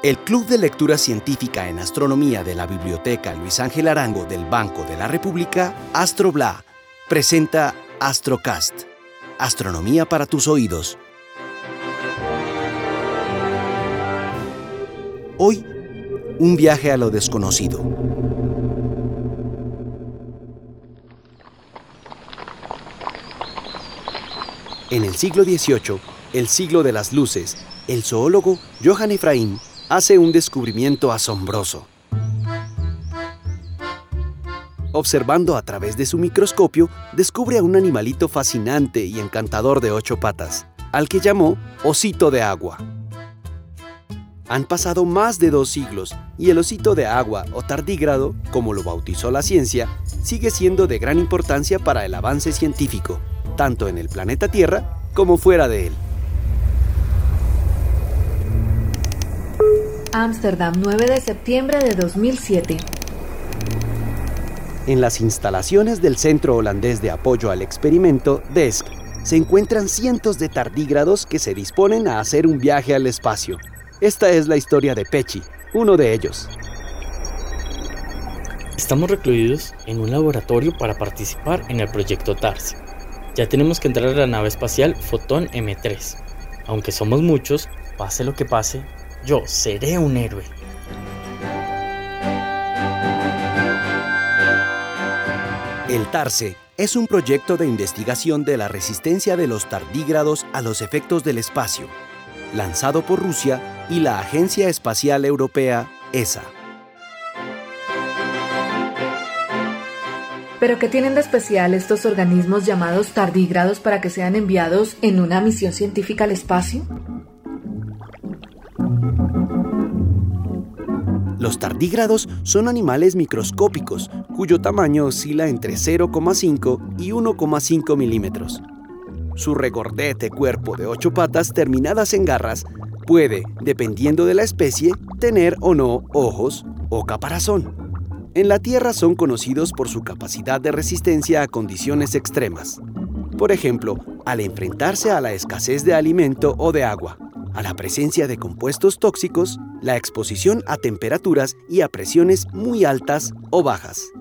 El Club de Lectura Científica en Astronomía de la Biblioteca Luis Ángel Arango del Banco de la República, Astrobla, presenta Astrocast, Astronomía para tus oídos. Hoy, un viaje a lo desconocido. En el siglo XVIII, el siglo de las luces, el zoólogo Johann Efraín hace un descubrimiento asombroso. Observando a través de su microscopio, descubre a un animalito fascinante y encantador de ocho patas, al que llamó osito de agua. Han pasado más de dos siglos y el osito de agua o tardígrado, como lo bautizó la ciencia, sigue siendo de gran importancia para el avance científico, tanto en el planeta Tierra como fuera de él. Ámsterdam, 9 de septiembre de 2007. En las instalaciones del Centro Holandés de Apoyo al Experimento, DESC, se encuentran cientos de tardígrados que se disponen a hacer un viaje al espacio. Esta es la historia de Pechi, uno de ellos. Estamos recluidos en un laboratorio para participar en el proyecto TARS. Ya tenemos que entrar a la nave espacial Fotón M3. Aunque somos muchos, pase lo que pase, yo seré un héroe. El TARSE es un proyecto de investigación de la resistencia de los tardígrados a los efectos del espacio, lanzado por Rusia y la Agencia Espacial Europea, ESA. ¿Pero qué tienen de especial estos organismos llamados tardígrados para que sean enviados en una misión científica al espacio? Los tardígrados son animales microscópicos cuyo tamaño oscila entre 0,5 y 1,5 milímetros. Su regordete cuerpo de ocho patas terminadas en garras puede, dependiendo de la especie, tener o no ojos o caparazón. En la Tierra son conocidos por su capacidad de resistencia a condiciones extremas. Por ejemplo, al enfrentarse a la escasez de alimento o de agua a la presencia de compuestos tóxicos, la exposición a temperaturas y a presiones muy altas o bajas.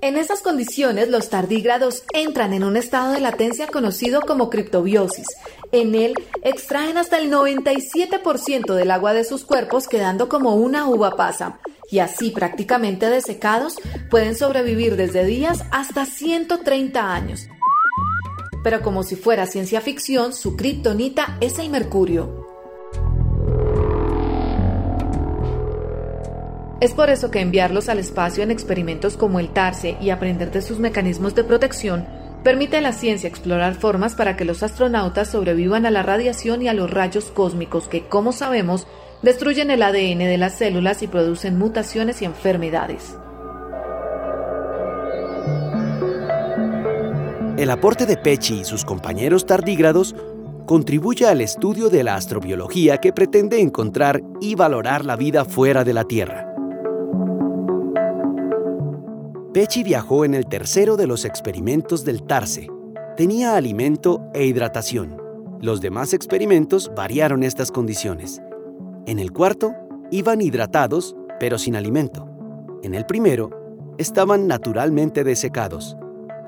En esas condiciones, los tardígrados entran en un estado de latencia conocido como criptobiosis. En él extraen hasta el 97% del agua de sus cuerpos, quedando como una uva pasa. Y así, prácticamente desecados, pueden sobrevivir desde días hasta 130 años pero como si fuera ciencia ficción, su kriptonita es el mercurio. Es por eso que enviarlos al espacio en experimentos como el TARSE y aprender de sus mecanismos de protección permite a la ciencia explorar formas para que los astronautas sobrevivan a la radiación y a los rayos cósmicos que, como sabemos, destruyen el ADN de las células y producen mutaciones y enfermedades. El aporte de Pechi y sus compañeros tardígrados contribuye al estudio de la astrobiología que pretende encontrar y valorar la vida fuera de la Tierra. Pechi viajó en el tercero de los experimentos del Tarse. Tenía alimento e hidratación. Los demás experimentos variaron estas condiciones. En el cuarto, iban hidratados, pero sin alimento. En el primero, estaban naturalmente desecados.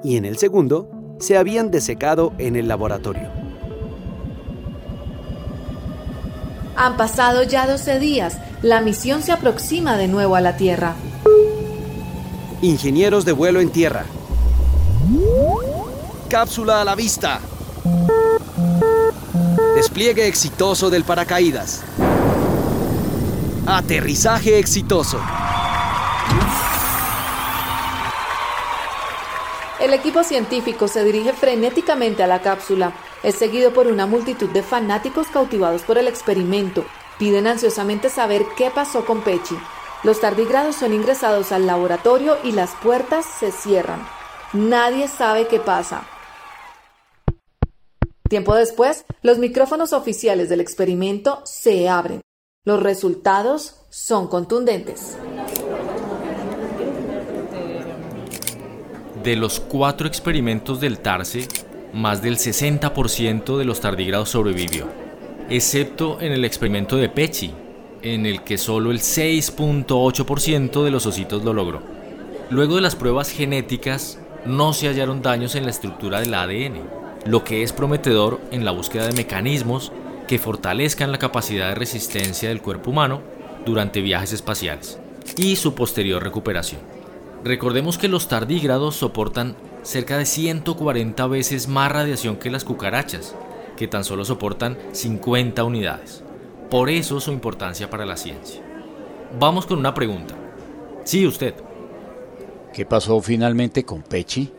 Y en el segundo, se habían desecado en el laboratorio. Han pasado ya 12 días. La misión se aproxima de nuevo a la Tierra. Ingenieros de vuelo en tierra. Cápsula a la vista. Despliegue exitoso del paracaídas. Aterrizaje exitoso. El equipo científico se dirige frenéticamente a la cápsula. Es seguido por una multitud de fanáticos cautivados por el experimento. Piden ansiosamente saber qué pasó con Pechi. Los tardígrados son ingresados al laboratorio y las puertas se cierran. Nadie sabe qué pasa. Tiempo después, los micrófonos oficiales del experimento se abren. Los resultados son contundentes. De los cuatro experimentos del TARSE, más del 60% de los tardígrados sobrevivió. excepto en el experimento de Pechi, en el que solo el 6.8% de los ositos lo logró. Luego de las pruebas genéticas, no se hallaron daños en la estructura del ADN, lo que es prometedor en la búsqueda de mecanismos que fortalezcan la capacidad de resistencia del cuerpo humano durante viajes espaciales y su posterior recuperación. Recordemos que los tardígrados soportan cerca de 140 veces más radiación que las cucarachas, que tan solo soportan 50 unidades. Por eso su importancia para la ciencia. Vamos con una pregunta. Sí, usted. ¿Qué pasó finalmente con Pechi?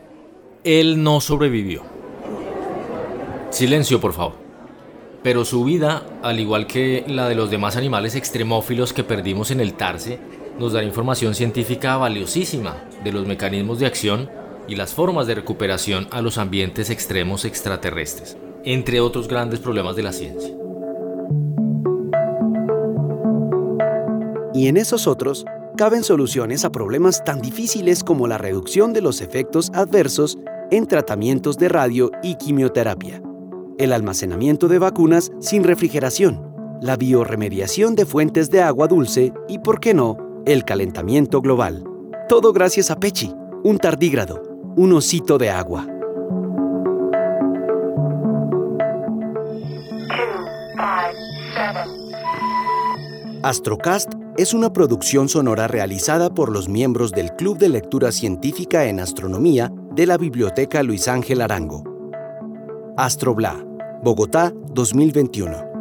Él no sobrevivió. Silencio, por favor. Pero su vida, al igual que la de los demás animales extremófilos que perdimos en el Tarse, nos dará información científica valiosísima de los mecanismos de acción y las formas de recuperación a los ambientes extremos extraterrestres, entre otros grandes problemas de la ciencia. Y en esos otros, caben soluciones a problemas tan difíciles como la reducción de los efectos adversos en tratamientos de radio y quimioterapia, el almacenamiento de vacunas sin refrigeración, la bioremediación de fuentes de agua dulce y, por qué no, el calentamiento global. Todo gracias a Pechi, un tardígrado, un osito de agua. Astrocast es una producción sonora realizada por los miembros del Club de Lectura Científica en Astronomía de la Biblioteca Luis Ángel Arango. Astrobla, Bogotá 2021.